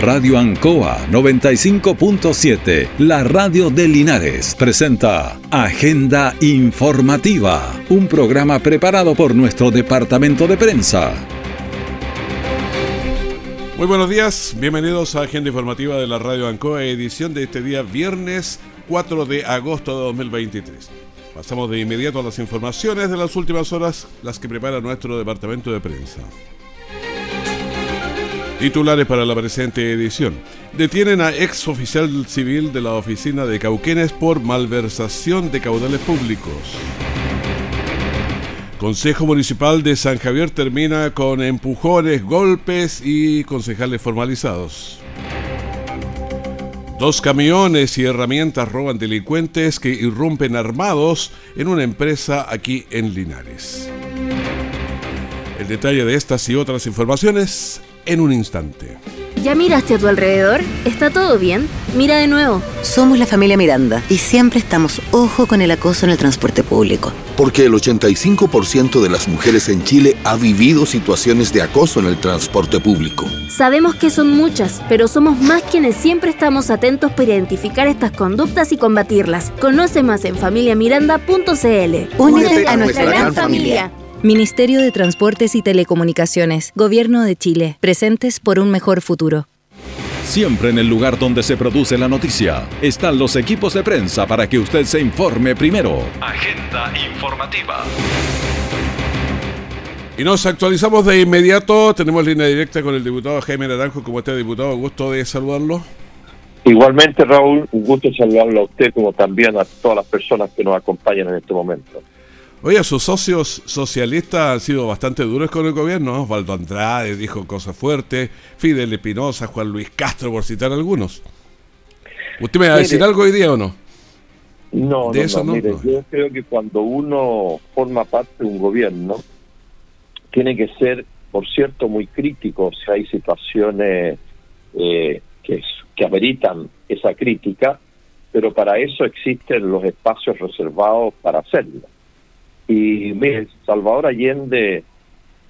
Radio Ancoa 95.7, la radio de Linares, presenta Agenda Informativa, un programa preparado por nuestro departamento de prensa. Muy buenos días, bienvenidos a Agenda Informativa de la Radio Ancoa, edición de este día viernes 4 de agosto de 2023. Pasamos de inmediato a las informaciones de las últimas horas, las que prepara nuestro departamento de prensa. Titulares para la presente edición. Detienen a ex oficial civil de la oficina de Cauquenes por malversación de caudales públicos. Consejo Municipal de San Javier termina con empujones, golpes y concejales formalizados. Dos camiones y herramientas roban delincuentes que irrumpen armados en una empresa aquí en Linares. El detalle de estas y otras informaciones en un instante. ¿Ya miraste a tu alrededor? ¿Está todo bien? Mira de nuevo. Somos la familia Miranda y siempre estamos ojo con el acoso en el transporte público. Porque el 85% de las mujeres en Chile ha vivido situaciones de acoso en el transporte público. Sabemos que son muchas, pero somos más quienes siempre estamos atentos para identificar estas conductas y combatirlas. Conoce más en familiamiranda.cl. Únete a nuestra gran familia. Ministerio de Transportes y Telecomunicaciones, Gobierno de Chile, presentes por un mejor futuro. Siempre en el lugar donde se produce la noticia están los equipos de prensa para que usted se informe primero. Agenda informativa. Y nos actualizamos de inmediato. Tenemos línea directa con el diputado Jaime Naranjo. Como está, diputado? Gusto de saludarlo. Igualmente, Raúl, un gusto saludarlo a usted como también a todas las personas que nos acompañan en este momento. Oye, sus socios socialistas han sido bastante duros con el gobierno. Osvaldo Andrade dijo cosas fuertes, Fidel Espinosa, Juan Luis Castro, por citar algunos. ¿Usted me va a decir algo hoy día o no? No, no, no, Mire, yo creo que cuando uno forma parte de un gobierno, tiene que ser, por cierto, muy crítico si hay situaciones eh, que, que ameritan esa crítica, pero para eso existen los espacios reservados para hacerlo. Y mire, Salvador Allende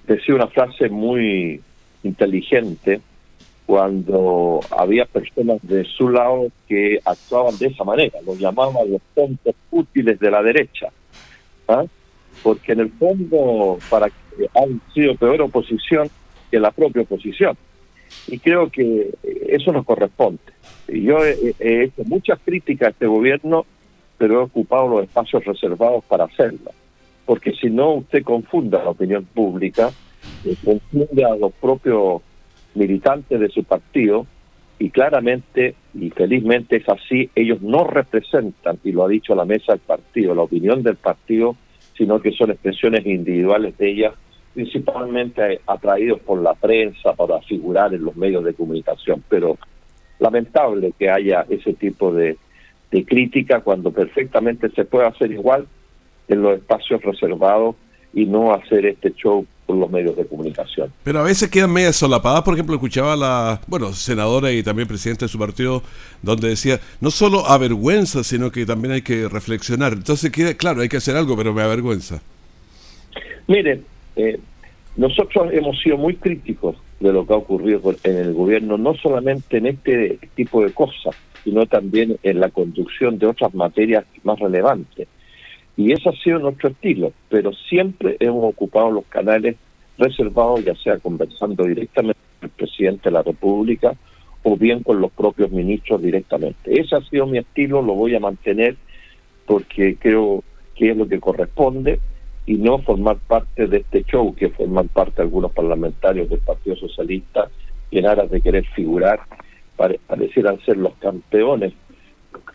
decía una frase muy inteligente cuando había personas de su lado que actuaban de esa manera, los llamaban los tontos útiles de la derecha, ¿ah? porque en el fondo para que han sido peor oposición que la propia oposición. Y creo que eso nos corresponde. Yo he, he hecho muchas críticas a este gobierno, pero he ocupado los espacios reservados para hacerlas porque si no usted confunda la opinión pública, eh, confunde a los propios militantes de su partido y claramente y felizmente es así, ellos no representan, y lo ha dicho la mesa del partido, la opinión del partido, sino que son expresiones individuales de ellas, principalmente atraídos por la prensa para figurar en los medios de comunicación. Pero lamentable que haya ese tipo de, de crítica cuando perfectamente se puede hacer igual en los espacios reservados y no hacer este show por los medios de comunicación. Pero a veces quedan medias solapadas, por ejemplo, escuchaba a la, bueno, senadora y también presidente de su partido, donde decía, no solo avergüenza, sino que también hay que reflexionar. Entonces, queda, claro, hay que hacer algo, pero me avergüenza. Mire, eh, nosotros hemos sido muy críticos de lo que ha ocurrido en el gobierno, no solamente en este tipo de cosas, sino también en la conducción de otras materias más relevantes. Y ese ha sido nuestro estilo, pero siempre hemos ocupado los canales reservados, ya sea conversando directamente con el presidente de la República o bien con los propios ministros directamente. Ese ha sido mi estilo, lo voy a mantener porque creo que es lo que corresponde y no formar parte de este show que forman parte algunos parlamentarios del Partido Socialista en aras de querer figurar parecieran ser los campeones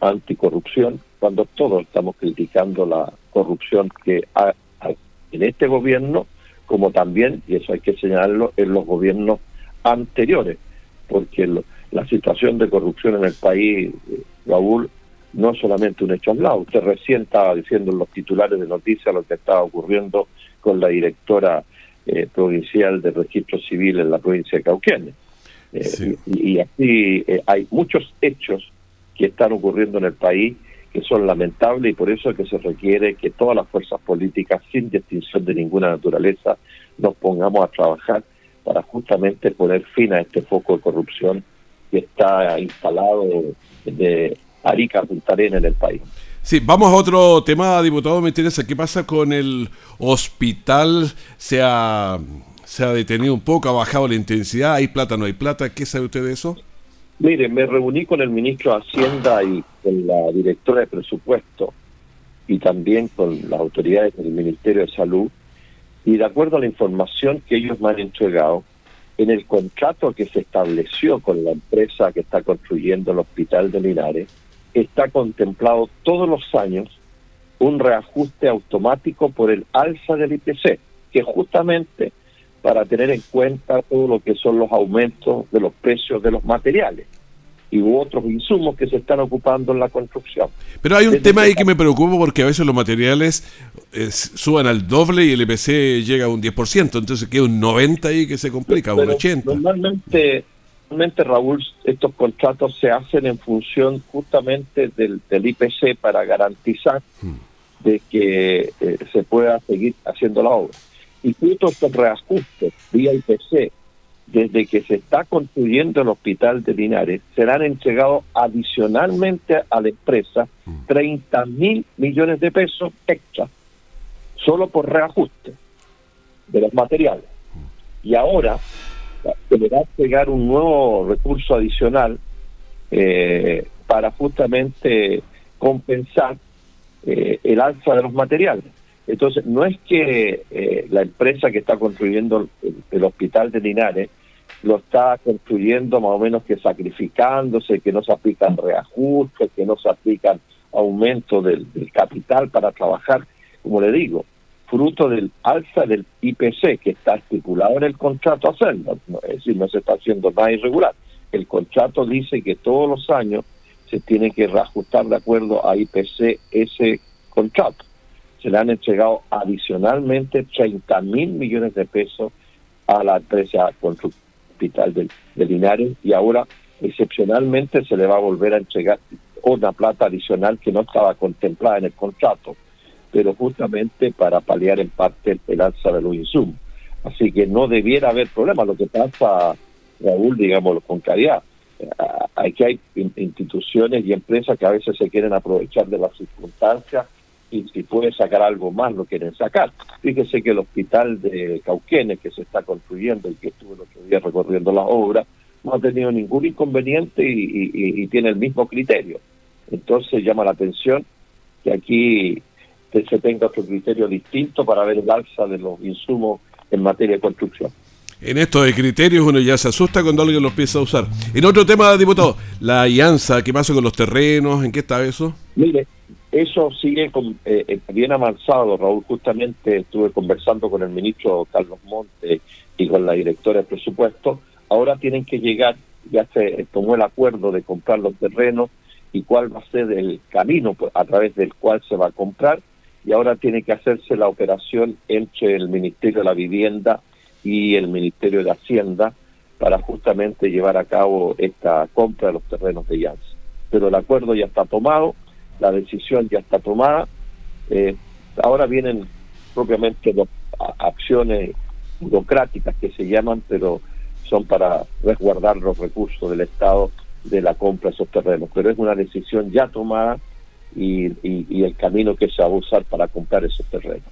anticorrupción cuando todos estamos criticando la corrupción que hay en este gobierno, como también, y eso hay que señalarlo, en los gobiernos anteriores, porque la situación de corrupción en el país, eh, Raúl, no es solamente un hecho aislado. Usted recién estaba diciendo en los titulares de noticias lo que estaba ocurriendo con la directora eh, provincial de registro civil en la provincia de Cauquenes. Eh, y, así hay muchos hechos que están ocurriendo en el país que son lamentables y por eso es que se requiere que todas las fuerzas políticas, sin distinción de ninguna naturaleza, nos pongamos a trabajar para justamente poner fin a este foco de corrupción que está instalado de Arica a Punta Arena en el país. Sí, vamos a otro tema, diputado, me interesa. ¿Qué pasa con el hospital? ¿Se ha, se ha detenido un poco? ¿Ha bajado la intensidad? ¿Hay plata, no hay plata? ¿Qué sabe usted de eso? Mire, me reuní con el ministro de Hacienda y con la directora de presupuesto y también con las autoridades del Ministerio de Salud y de acuerdo a la información que ellos me han entregado, en el contrato que se estableció con la empresa que está construyendo el hospital de Linares, está contemplado todos los años un reajuste automático por el alza del IPC, que justamente para tener en cuenta todo lo que son los aumentos de los precios de los materiales y otros insumos que se están ocupando en la construcción. Pero hay un tema ahí que me preocupa porque a veces los materiales eh, suban al doble y el IPC llega a un 10%, entonces queda un 90 ahí que se complica, un 80. Normalmente Normalmente, Raúl, estos contratos se hacen en función justamente del, IPC para garantizar hmm. de que eh, se pueda seguir haciendo la obra. Y justo estos reajustes vía IPC, desde que se está construyendo el hospital de Linares, serán entregados adicionalmente a la empresa 30 hmm. mil millones de pesos extra, solo por reajuste de los materiales. Y ahora se le va a pegar un nuevo recurso adicional eh, para justamente compensar eh, el alza de los materiales. Entonces, no es que eh, la empresa que está construyendo el, hospital de Linares lo está construyendo más o menos que sacrificándose, que no se aplican reajustes, que no se aplican aumento del capital para trabajar. Como le digo, fruto del alza del IPC que está estipulado en el contrato hacerlo, es decir, no se está haciendo nada irregular. El contrato dice que todos los años se tiene que reajustar de acuerdo a IPC ese contrato. Se le han entregado adicionalmente 30 mil millones de pesos a la empresa hospital de, de Linares y ahora excepcionalmente se le va a volver a entregar una plata adicional que no estaba contemplada en el contrato pero justamente para paliar en parte el alza de los insumos. Así que no debiera haber problema. Lo que pasa, Raúl, digamos con claridad, aquí hay instituciones y empresas que a veces se quieren aprovechar de las circunstancias y si puede sacar algo más lo quieren sacar. Fíjese que el hospital de Cauquenes que se está construyendo y que estuvo el otro día recorriendo las obras no ha tenido ningún inconveniente y tiene el mismo criterio. Entonces llama la atención que aquí se tenga otro criterio distinto para ver el alza de los insumos en materia de construcción. En esto de criterios uno ya se asusta cuando alguien los empieza a usar. En otro tema, diputado, la alianza, ¿qué pasa con los terrenos? ¿En qué está eso? Mire, eso sigue con, eh, eh, bien avanzado, Raúl. Justamente estuve conversando con el ministro Carlos Monte y con la directora de presupuesto. Ahora tienen que llegar, ya se tomó el acuerdo de comprar los terrenos y cuál va a ser el camino a través del cual se va a comprar y ahora tiene que hacerse la operación entre el Ministerio de la Vivienda y el Ministerio de Hacienda para justamente llevar a cabo esta compra de los terrenos de Yans. Pero el acuerdo ya está tomado, la decisión ya está tomada, eh, ahora vienen propiamente dos acciones burocráticas que se llaman, pero son para resguardar los recursos del Estado de la compra de esos terrenos. Pero es una decisión ya tomada y, el camino que se va a usar para comprar esos terrenos.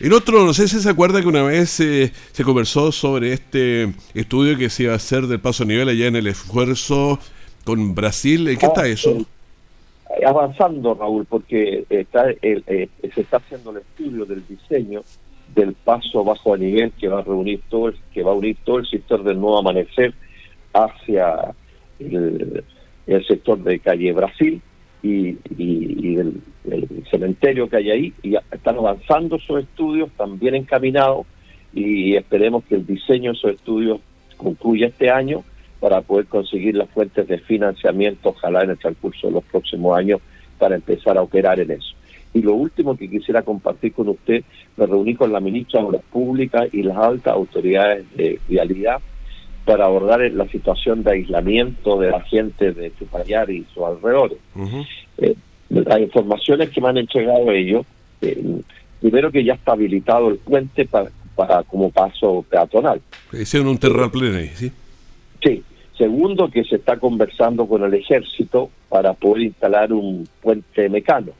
El otro, no sé si se acuerda que una vez eh, se conversó sobre este estudio que se iba a hacer del paso a nivel allá en el esfuerzo con Brasil. ¿En qué está ah, eso? Avanzando, Raúl, porque está eh, se está haciendo el estudio del diseño del paso bajo a nivel que va a reunir todo el, que va a unir todo el sector del nuevo amanecer hacia el sector de calle Brasil y, del, cementerio que hay ahí, y están avanzando esos estudios, también encaminados, y esperemos que el diseño de esos estudios concluya este año para poder conseguir las fuentes de financiamiento, ojalá en el transcurso de los próximos años, para empezar a operar en eso. Y lo último que quisiera compartir con usted, me reuní con la ministra de Obras Públicas y las altas autoridades de vialidad para abordar la situación de aislamiento de la gente de Chupayar y sus alrededores. Eh, las informaciones que me han entregado ellos, eh, primero que ya está habilitado el puente para, para como paso peatonal. Hicieron un terraplén ahí, ¿sí? Sí, Segundo, que se está conversando con el ejército para poder instalar un puente mecano,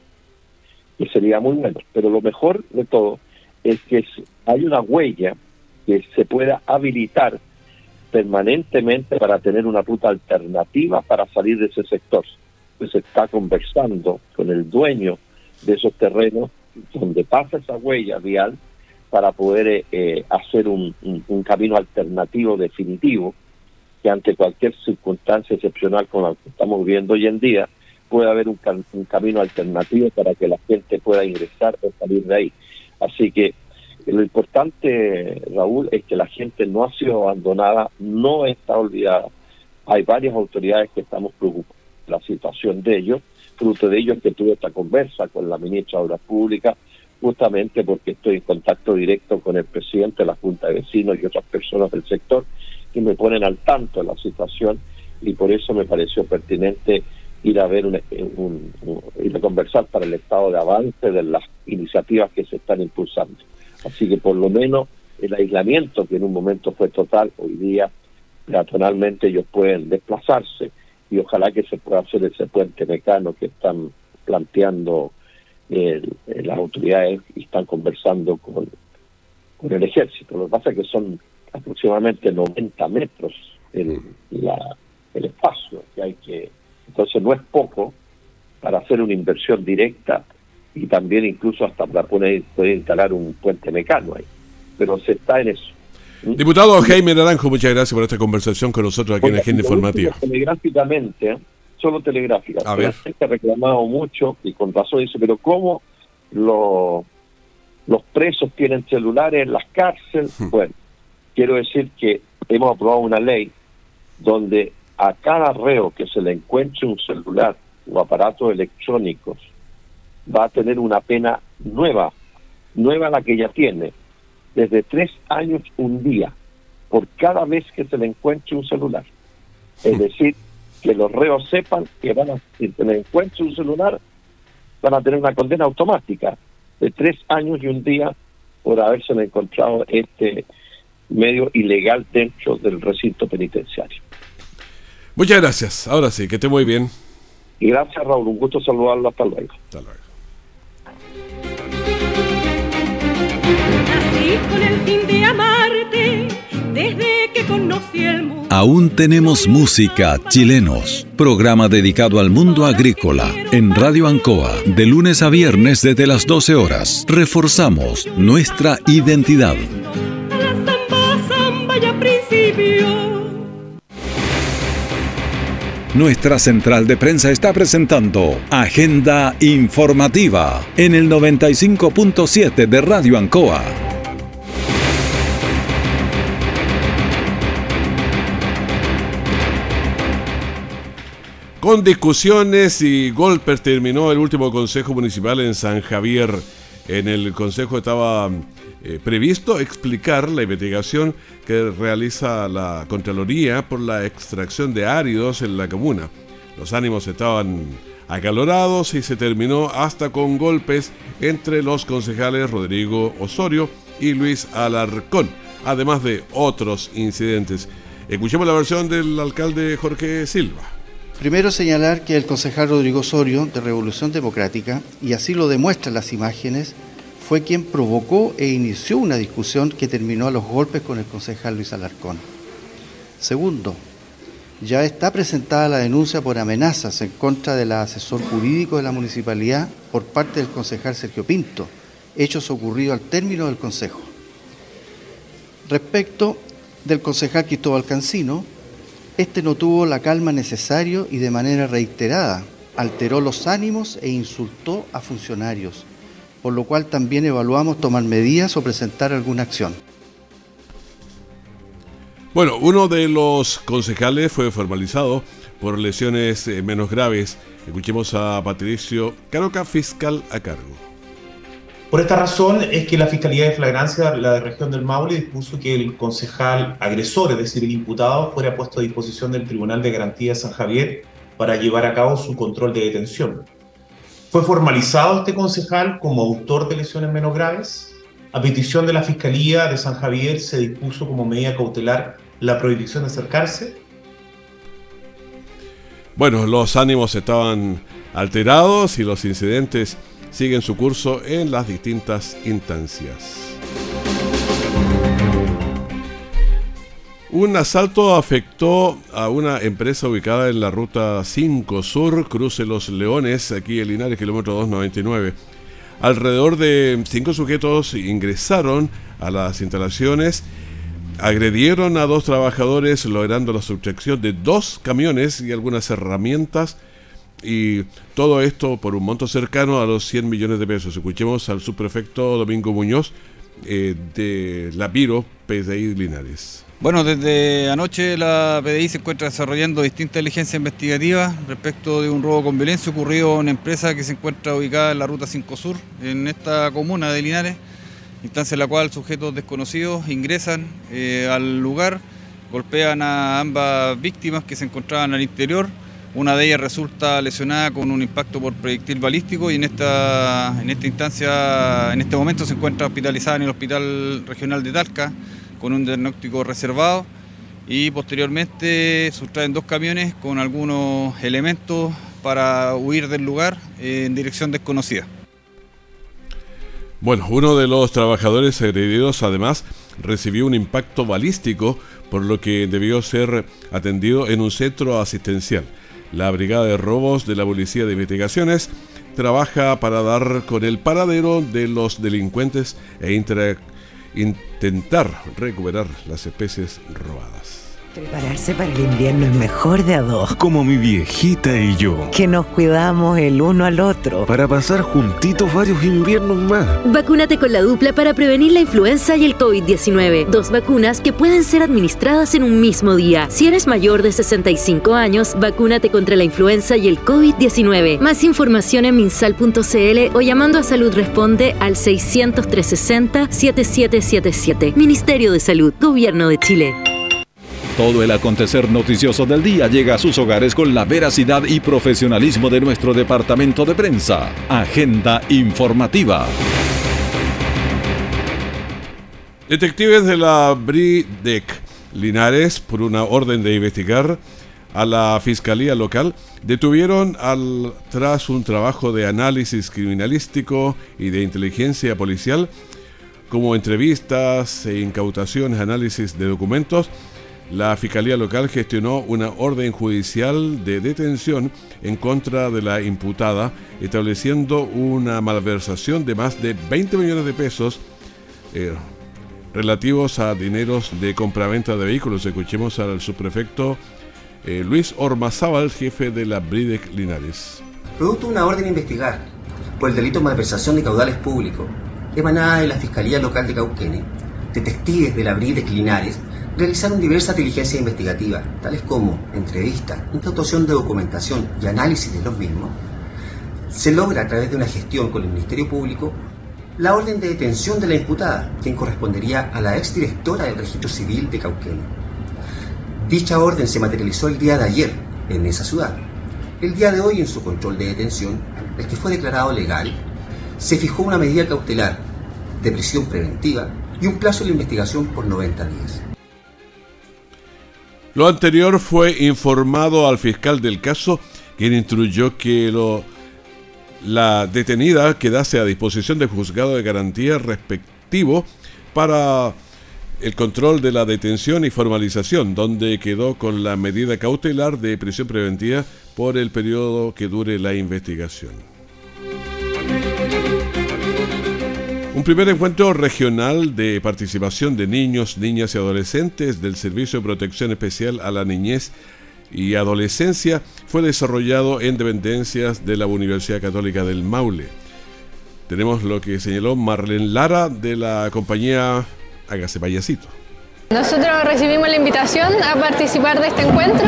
que sería muy bueno. Pero lo mejor de todo es que hay una huella que se pueda habilitar permanentemente para tener una ruta alternativa para salir de ese sector. Pues se está conversando con el dueño de esos terrenos donde pasa esa huella vial para poder eh, eh, hacer un, camino alternativo definitivo que ante cualquier circunstancia excepcional como la que estamos viviendo hoy en día pueda haber un, un camino alternativo para que la gente pueda ingresar o salir de ahí. Así que lo importante, Raúl, es que la gente no ha sido abandonada, no está olvidada. Hay varias autoridades que estamos preocupadas por la situación de ellos. Fruto de ello es que tuve esta conversa con la ministra de Obras Públicas, justamente porque estoy en contacto directo con el presidente de la Junta de Vecinos y otras personas del sector que me ponen al tanto de la situación y por eso me pareció pertinente ir a ver un, ir a conversar para el estado de avance de las iniciativas que se están impulsando. Así que por lo menos el aislamiento, que en un momento fue total, hoy día peatonalmente ellos pueden desplazarse y ojalá que se pueda hacer ese puente mecano que están planteando las autoridades y están conversando con, con el ejército. Lo que pasa es que son aproximadamente 90 metros el, la, el espacio que hay que... Entonces no es poco para hacer una inversión directa y también incluso hasta para poder, instalar un puente mecano ahí. Pero se está en eso. ¿Mm? Diputado Jaime Naranjo, muchas gracias por esta conversación con nosotros aquí en la Agenda Informativa. Telegráficamente, solo telegráfica. A ver. La gente ha reclamado mucho y con razón dice, pero ¿cómo los, los presos tienen celulares en las cárceles? Hmm. Bueno, quiero decir que hemos aprobado una ley donde a cada reo que se le encuentre un celular o aparatos electrónicos va a tener una pena nueva, nueva la que ya tiene, desde tres años un día, por cada vez que se le encuentre un celular. Es decir, que los reos sepan que van a, si se les encuentre un celular, van a tener una condena automática de tres años y un día por haberse encontrado este medio ilegal dentro del recinto penitenciario. Muchas gracias. Ahora sí, que esté muy bien. Y gracias, Raúl. Un gusto saludarlo. Hasta luego. Hasta luego. con el fin de amarte desde que conocí el mundo. Aún tenemos música chilenos. Programa dedicado al mundo agrícola en Radio Ancoa de lunes a viernes desde las 12 horas. Reforzamos nuestra identidad. Nuestra central de prensa está presentando Agenda Informativa en el 95.7 de Radio Ancoa. Con discusiones y golpes terminó el último Consejo Municipal en San Javier. En el Consejo estaba eh, previsto explicar la investigación que realiza la Contraloría por la extracción de áridos en la comuna. Los ánimos estaban acalorados y se terminó hasta con golpes entre los concejales Rodrigo Osorio y Luis Alarcón, además de otros incidentes. Escuchemos la versión del alcalde Jorge Silva. Primero señalar que el concejal Rodrigo Osorio de Revolución Democrática, y así lo demuestran las imágenes, fue quien provocó e inició una discusión que terminó a los golpes con el concejal Luis Alarcón. Segundo, ya está presentada la denuncia por amenazas en contra del asesor jurídico de la municipalidad por parte del concejal Sergio Pinto, hechos ocurridos al término del consejo. Respecto del concejal Cristóbal Cancino, este no tuvo la calma necesaria y de manera reiterada alteró los ánimos e insultó a funcionarios, por lo cual también evaluamos tomar medidas o presentar alguna acción. Bueno, uno de los concejales fue formalizado por lesiones eh, menos graves. Escuchemos a Patricio Caroca, fiscal a cargo. Por esta razón es que la Fiscalía de Flagrancia, la de región del Maule, dispuso que el concejal agresor, es decir, el imputado, fuera puesto a disposición del Tribunal de Garantía de San Javier para llevar a cabo su control de detención. Fue formalizado este concejal como autor de lesiones menos graves. A petición de la Fiscalía de San Javier se dispuso como medida cautelar la prohibición de acercarse Bueno, los ánimos estaban alterados y los incidentes siguen su curso en las distintas instancias. Un asalto afectó a una empresa ubicada en la ruta 5 Sur, cruce Los Leones, aquí en Linares, kilómetro 299. Alrededor de cinco sujetos ingresaron a las instalaciones, agredieron a dos trabajadores logrando la sustracción de dos camiones y algunas herramientas y todo esto por un monto cercano a los 100 millones de pesos. Escuchemos al subprefecto Domingo Muñoz eh, de la Piro PDI Linares. Bueno, desde anoche la PDI se encuentra desarrollando distintas diligencias investigativas respecto de un robo con violencia ocurrido en una empresa que se encuentra ubicada en la Ruta 5 Sur, en esta comuna de Linares, instancia en la cual sujetos desconocidos ingresan eh, al lugar, golpean a ambas víctimas que se encontraban al interior, una de ellas resulta lesionada con un impacto por proyectil balístico y en esta, en esta instancia, en este momento se encuentra hospitalizada en el Hospital Regional de Talca con un diagnóstico reservado y posteriormente sustraen dos camiones con algunos elementos para huir del lugar en dirección desconocida. Bueno, uno de los trabajadores agredidos además recibió un impacto balístico, por lo que debió ser atendido en un centro asistencial. La Brigada de Robos de la Policía de Investigaciones trabaja para dar con el paradero de los delincuentes e interactuar intentar recuperar las especies robadas. Prepararse para el invierno es mejor de a dos. Como mi viejita y yo. Que nos cuidamos el uno al otro. Para pasar juntitos varios inviernos más. Vacúnate con la dupla para prevenir la influenza y el COVID-19. Dos vacunas que pueden ser administradas en un mismo día. Si eres mayor de 65 años, vacúnate contra la influenza y el COVID-19. Más información en minsal.cl o llamando a Salud Responde al 600 360 7777. Ministerio de Salud, Gobierno de Chile. Todo el acontecer noticioso del día llega a sus hogares con la veracidad y profesionalismo de nuestro departamento de prensa. Agenda informativa. Detectives de la BRIDEC Linares, por una orden de investigar a la Fiscalía Local, detuvieron al, tras un trabajo de análisis criminalístico y de inteligencia policial, como entrevistas e incautaciones, análisis de documentos, la Fiscalía Local gestionó una orden judicial de detención en contra de la imputada, estableciendo una malversación de más de 20 millones de pesos eh, relativos a dineros de compraventa de vehículos. Escuchemos al subprefecto eh, Luis Ormazábal, jefe de la BRIDEC Linares. Producto de una orden a investigar por el delito de malversación de caudales públicos, emanada de la Fiscalía Local de Cauquene, detectives de la BRIDEC Linares realizaron diversas diligencias investigativas, tales como entrevista, incautación de documentación y análisis de los mismos, se logra a través de una gestión con el Ministerio Público la orden de detención de la imputada, quien correspondería a la exdirectora del Registro Civil de Cauquenes. Dicha orden se materializó el día de ayer en esa ciudad. El día de hoy, en su control de detención, el que fue declarado legal, se fijó una medida cautelar de prisión preventiva y un plazo de investigación por 90 días. Lo anterior fue informado al fiscal del caso, quien instruyó que la detenida quedase a disposición del juzgado de garantía respectivo para el control de la detención y formalización, donde quedó con la medida cautelar de prisión preventiva por el periodo que dure la investigación. Un primer encuentro regional de participación de niños, niñas y adolescentes del Servicio de Protección Especial a la Niñez y Adolescencia fue desarrollado en dependencias de la Universidad Católica del Maule. Tenemos lo que señaló Marlene Lara de la compañía Hágase Payasito. Nosotros recibimos la invitación a participar de este encuentro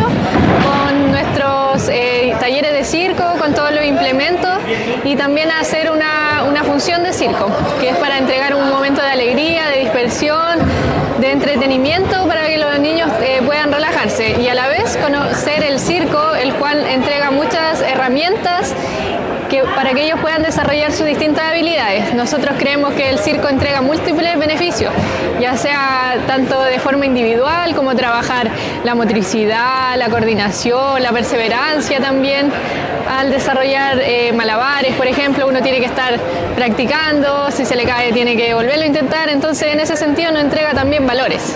con nuestros eh, talleres de circo, con todos los implementos y también hacer una, una, función de circo, que es para entregar un momento de alegría, de dispersión, de entretenimiento para que los niños eh, puedan relajarse y a la vez conocer el circo, el cual entrega muchas herramientas que, para que ellos puedan desarrollar sus distintas habilidades. Nosotros creemos que el circo entrega múltiples beneficios, ya sea tanto de forma individual como trabajar la motricidad, la coordinación, la perseverancia también. Al desarrollar eh, malabares, por ejemplo, uno tiene que estar practicando, si se le cae tiene que volverlo a intentar, entonces en ese sentido nos entrega también valores.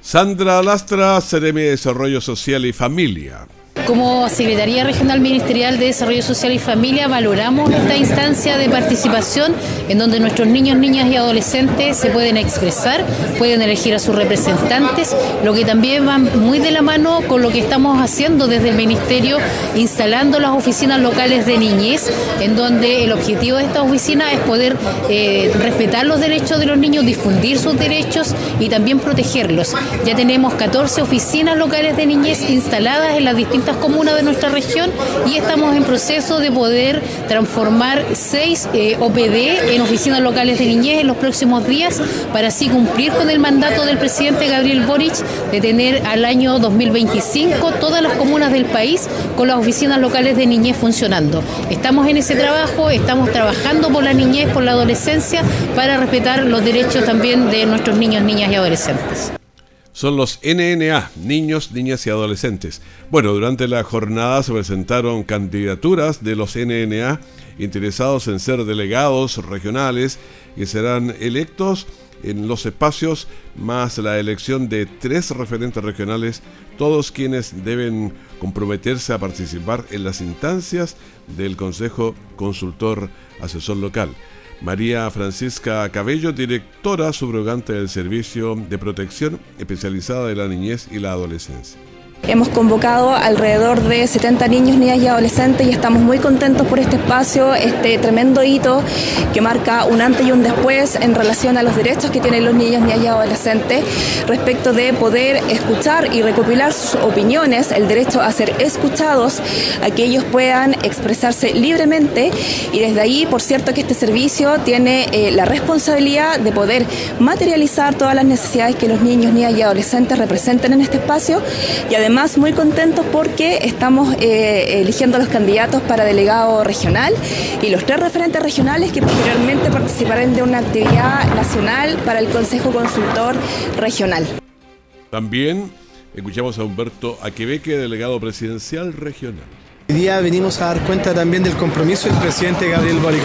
Sandra Lastra, Ceremi de Desarrollo Social y Familia. Como Secretaría Regional Ministerial de Desarrollo Social y Familia valoramos esta instancia de participación en donde nuestros niños, niñas y adolescentes se pueden expresar, pueden elegir a sus representantes, lo que también va muy de la mano con lo que estamos haciendo desde el Ministerio, instalando las oficinas locales de niñez, en donde el objetivo de esta oficina es poder eh, respetar los derechos de los niños, difundir sus derechos y también protegerlos. Ya tenemos 14 oficinas locales de niñez instaladas en las distintas comunas de nuestra región y estamos en proceso de poder transformar seis eh, OPD en oficinas locales de niñez en los próximos días para así cumplir con el mandato del presidente Gabriel Boric de tener al año 2025 todas las comunas del país con las oficinas locales de niñez funcionando. Estamos en ese trabajo, estamos trabajando por la niñez, por la adolescencia, para respetar los derechos también de nuestros niños, niñas y adolescentes son los NNA, niños, niñas y adolescentes. Bueno, durante la jornada se presentaron candidaturas de los NNA interesados en ser delegados regionales y serán electos en los espacios más la elección de tres referentes regionales, todos quienes deben comprometerse a participar en las instancias del Consejo Consultor Asesor Local. María Francisca Cabello, directora subrogante del Servicio de Protección Especializada de la Niñez y la Adolescencia. Hemos convocado alrededor de 70 niños, niñas y adolescentes y estamos muy contentos por este espacio, este tremendo hito que marca un antes y un después en relación a los derechos que tienen los niños, niñas y adolescentes respecto de poder escuchar y recopilar sus opiniones, el derecho a ser escuchados, a que ellos puedan expresarse libremente. Y desde ahí, por cierto, que este servicio tiene eh, la responsabilidad de poder materializar todas las necesidades que los niños, niñas y adolescentes representen en este espacio y además además muy contentos porque estamos eh, eligiendo los candidatos para delegado regional y los tres referentes regionales que posteriormente participarán de una actividad nacional para el Consejo Consultor Regional. También escuchamos a Humberto Aquebeque, delegado presidencial regional. Hoy día venimos a dar cuenta también del compromiso del presidente Gabriel Boric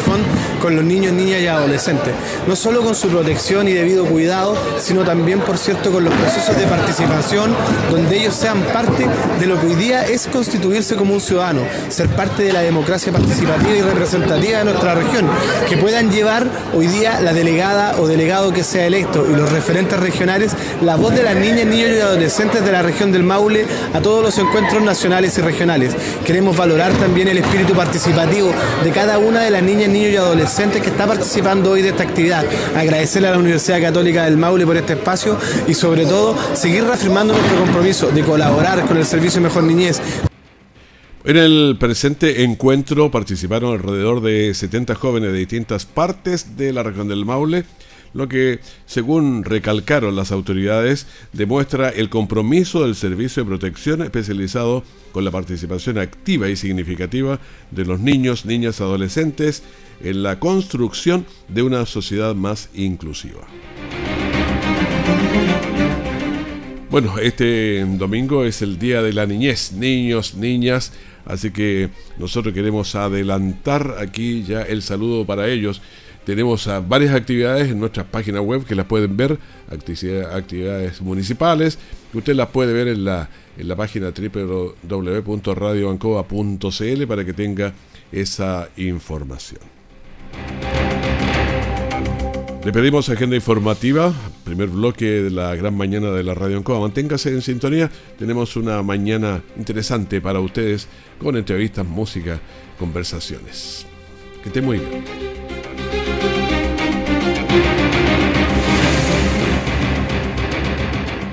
con los niños, niñas y adolescentes, no solo con su protección y debido cuidado, sino también, por cierto, con los procesos de participación, donde ellos sean parte de lo que hoy día es constituirse como un ciudadano, ser parte de la democracia participativa y representativa de nuestra región, que puedan llevar hoy día la delegada o delegado que sea electo y los referentes regionales la voz de las niñas, niños y adolescentes de la región del Maule a todos los encuentros nacionales y regionales. Queremos valorar también el espíritu participativo de cada una de las niñas, niños y adolescentes que está participando hoy de esta actividad. Agradecerle a la Universidad Católica del Maule por este espacio y sobre todo seguir reafirmando nuestro compromiso de colaborar con el Servicio Mejor Niñez. En el presente encuentro participaron alrededor de 70 jóvenes de distintas partes de la región del Maule lo que, según recalcaron las autoridades, demuestra el compromiso del Servicio de Protección especializado con la participación activa y significativa de los niños, niñas, adolescentes en la construcción de una sociedad más inclusiva. Bueno, este domingo es el Día de la Niñez, niños, niñas, así que nosotros queremos adelantar aquí ya el saludo para ellos tenemos varias actividades en nuestra página web que las pueden ver, actividades municipales, que usted las puede ver en la, en la página www.radioancoa.cl para que tenga esa información. Le pedimos agenda informativa, primer bloque de la gran mañana de la Radio Ancoa. Manténgase en sintonía, tenemos una mañana interesante para ustedes con entrevistas, música, conversaciones. Que esté muy bien.